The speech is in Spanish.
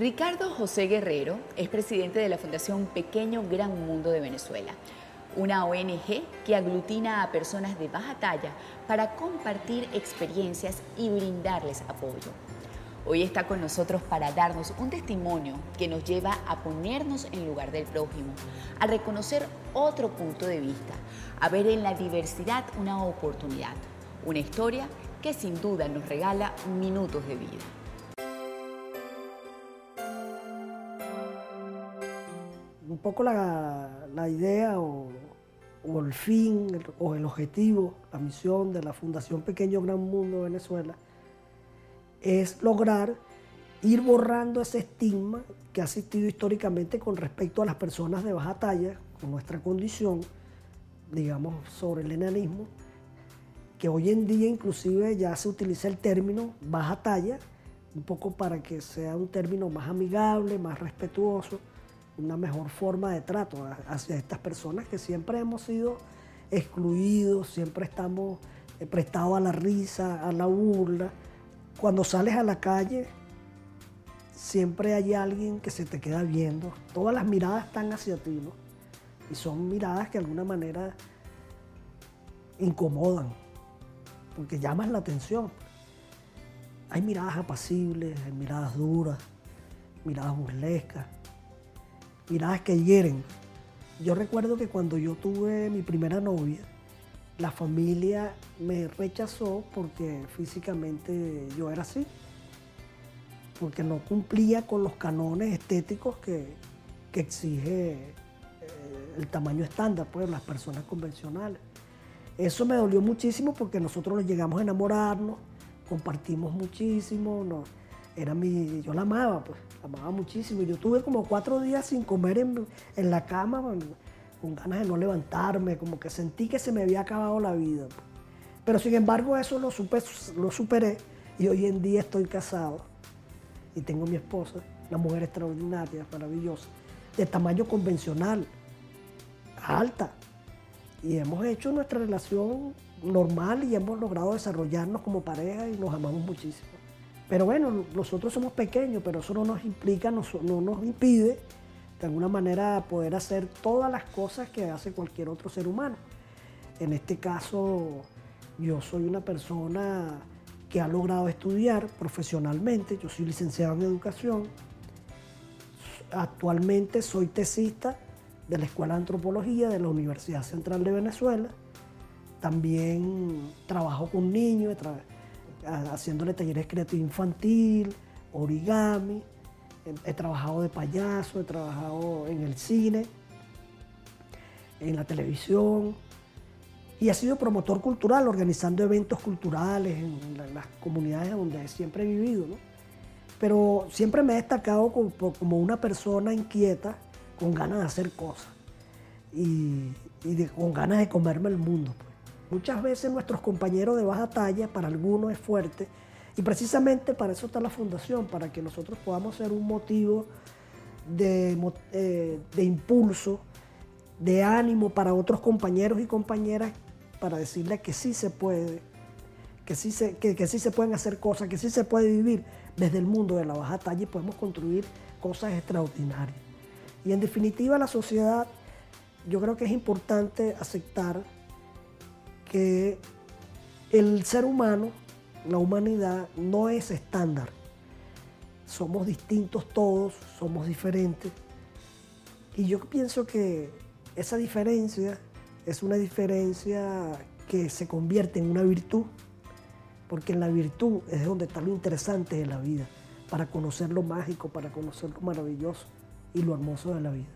Ricardo José Guerrero es presidente de la Fundación Pequeño Gran Mundo de Venezuela, una ONG que aglutina a personas de baja talla para compartir experiencias y brindarles apoyo. Hoy está con nosotros para darnos un testimonio que nos lleva a ponernos en lugar del prójimo, a reconocer otro punto de vista, a ver en la diversidad una oportunidad, una historia que sin duda nos regala minutos de vida. Poco la, idea o, o, el fin o el objetivo, la misión de la Fundación Pequeño Gran Mundo Venezuela es lograr ir borrando ese estigma que ha existido históricamente con respecto a las personas de baja talla, con nuestra condición, digamos, sobre el enanismo, que hoy en día inclusive ya se utiliza el término baja talla, un poco para que sea un término más amigable, más respetuoso, una mejor forma de trato hacia estas personas que siempre hemos sido excluidos, siempre estamos eh, prestados a la risa, a la burla. Cuando sales a la calle, siempre hay alguien que se te queda viendo. Todas las miradas están hacia ti, ¿no? Y son miradas que de alguna manera incomodan porque llaman la atención. Hay miradas apacibles, hay miradas duras, miradas burlescas, miradas que hieren. Yo recuerdo que cuando yo tuve mi primera novia, la familia me rechazó porque físicamente yo era así, porque no cumplía con los canones estéticos que, exige eh, el tamaño estándar, pues las personas convencionales. Eso me dolió muchísimo porque nosotros llegamos a enamorarnos, compartimos muchísimo, era mi, yo la amaba, pues, la amaba muchísimo. Yo tuve como cuatro días sin comer en, la cama, con ganas de no levantarme, como que sentí que se me había acabado la vida. Pues. Pero sin embargo eso lo, lo superé y hoy en día estoy casado y tengo mi esposa, una mujer extraordinaria, maravillosa, de tamaño convencional, alta, y hemos hecho nuestra relación normal y hemos logrado desarrollarnos como pareja y nos amamos muchísimo. Pero bueno, nosotros somos pequeños, pero eso no nos implica, no, nos impide de alguna manera poder hacer todas las cosas que hace cualquier otro ser humano. En este caso, yo soy una persona que ha logrado estudiar profesionalmente, yo soy licenciado en educación, actualmente soy tesista de la Escuela de Antropología de la Universidad Central de Venezuela. También trabajo con niños, haciéndole talleres creativos infantil, origami. He, trabajado de payaso, he trabajado en el cine, en la televisión. Y he sido promotor cultural, organizando eventos culturales en, las comunidades donde siempre he vivido. Pero siempre me he destacado como una persona inquieta con ganas de hacer cosas y, con ganas de comerme el mundo. Pues. Muchas veces nuestros compañeros de baja talla, para algunos es fuerte, y precisamente para eso está la fundación, para que nosotros podamos ser un motivo de, eh, impulso, de ánimo para otros compañeros y compañeras, para decirles que sí se puede, que sí se, que sí se pueden hacer cosas, que sí se puede vivir desde el mundo de la baja talla y podemos construir cosas extraordinarias. Y en definitiva la sociedad, yo creo que es importante aceptar que el ser humano, la humanidad, no es estándar. Somos distintos todos, somos diferentes. Y yo pienso que esa diferencia es una diferencia que se convierte en una virtud, porque en la virtud es donde está lo interesante de la vida, para conocer lo mágico, para conocer lo maravilloso y lo hermoso de la vida.